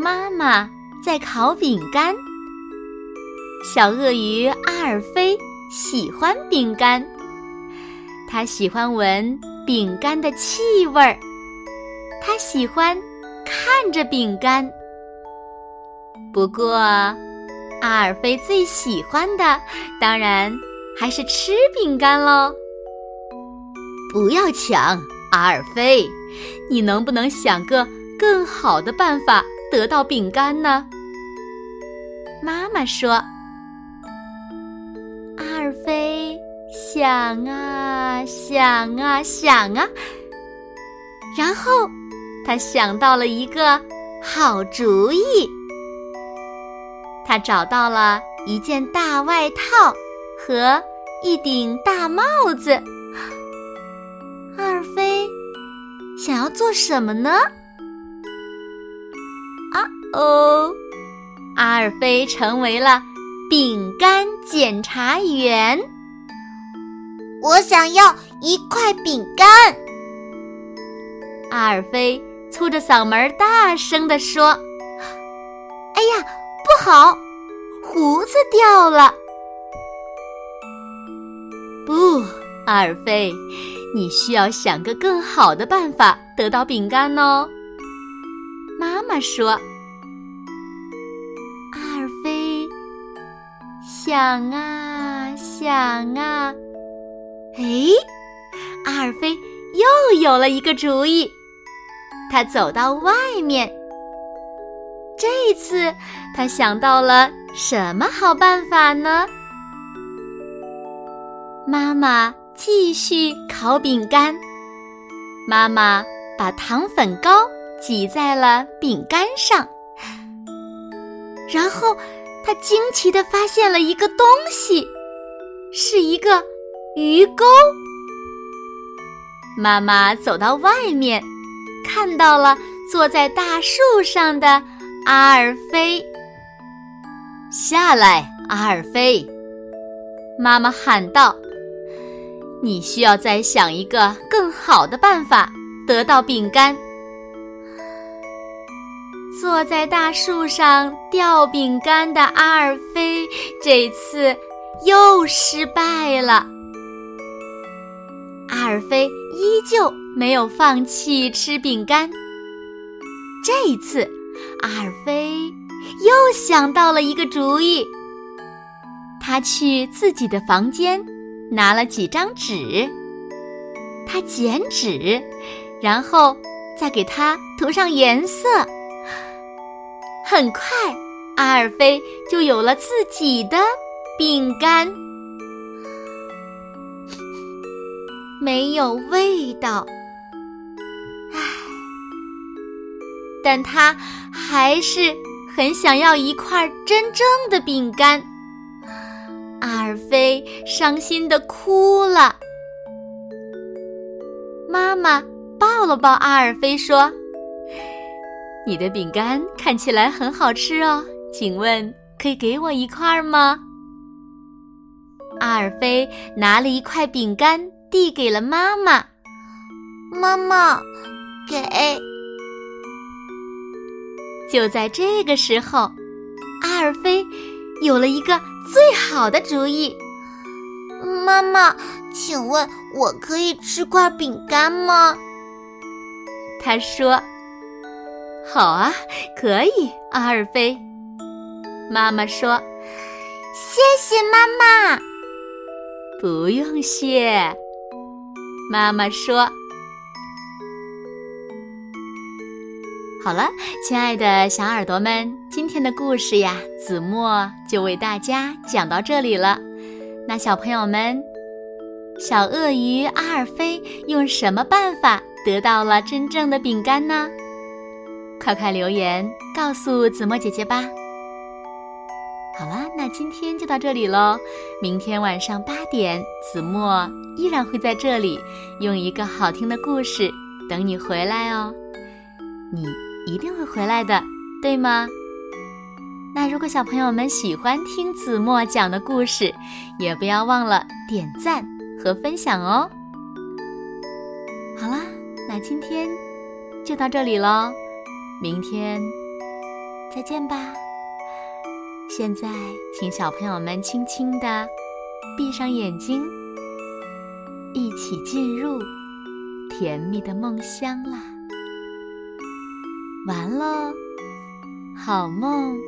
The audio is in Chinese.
妈妈在烤饼干。小鳄鱼阿尔菲喜欢饼干，它喜欢闻饼干的气味儿，它喜欢看着饼干。不过，阿尔菲最喜欢的当然还是吃饼干喽。不要抢，阿尔菲，你能不能想个？更好的办法得到饼干呢？妈妈说：“阿尔菲想啊想啊想啊，然后他想到了一个好主意。他找到了一件大外套和一顶大帽子。阿尔菲想要做什么呢？”哦，阿尔菲成为了饼干检查员。我想要一块饼干。阿尔菲粗着嗓门大声地说：“哎呀，不好，胡子掉了！”不，阿尔菲，你需要想个更好的办法得到饼干哦。妈妈说。想啊想啊，哎，阿尔菲又有了一个主意。他走到外面，这次他想到了什么好办法呢？妈妈继续烤饼干，妈妈把糖粉膏挤在了饼干上，然后。他惊奇地发现了一个东西，是一个鱼钩。妈妈走到外面，看到了坐在大树上的阿尔菲。下来，阿尔菲！妈妈喊道：“你需要再想一个更好的办法得到饼干。”坐在大树上掉饼干的阿尔菲，这次又失败了。阿尔菲依旧没有放弃吃饼干。这一次，阿尔菲又想到了一个主意。他去自己的房间拿了几张纸，他剪纸，然后再给它涂上颜色。很快，阿尔菲就有了自己的饼干，没有味道，唉，但他还是很想要一块真正的饼干。阿尔菲伤心的哭了，妈妈抱了抱阿尔菲说。你的饼干看起来很好吃哦，请问可以给我一块吗？阿尔菲拿了一块饼干递给了妈妈。妈妈，给。就在这个时候，阿尔菲有了一个最好的主意。妈妈，请问我可以吃块饼干吗？他说。好啊，可以，阿尔菲。妈妈说：“谢谢妈妈。”不用谢。妈妈说：“好了，亲爱的小耳朵们，今天的故事呀，子墨就为大家讲到这里了。那小朋友们，小鳄鱼阿尔菲用什么办法得到了真正的饼干呢？快快留言告诉子墨姐姐吧。好啦，那今天就到这里喽。明天晚上八点，子墨依然会在这里，用一个好听的故事等你回来哦。你一定会回来的，对吗？那如果小朋友们喜欢听子墨讲的故事，也不要忘了点赞和分享哦。好啦，那今天就到这里喽，明天再见吧。现在，请小朋友们轻轻的闭上眼睛，一起进入甜蜜的梦乡啦。完喽，好梦。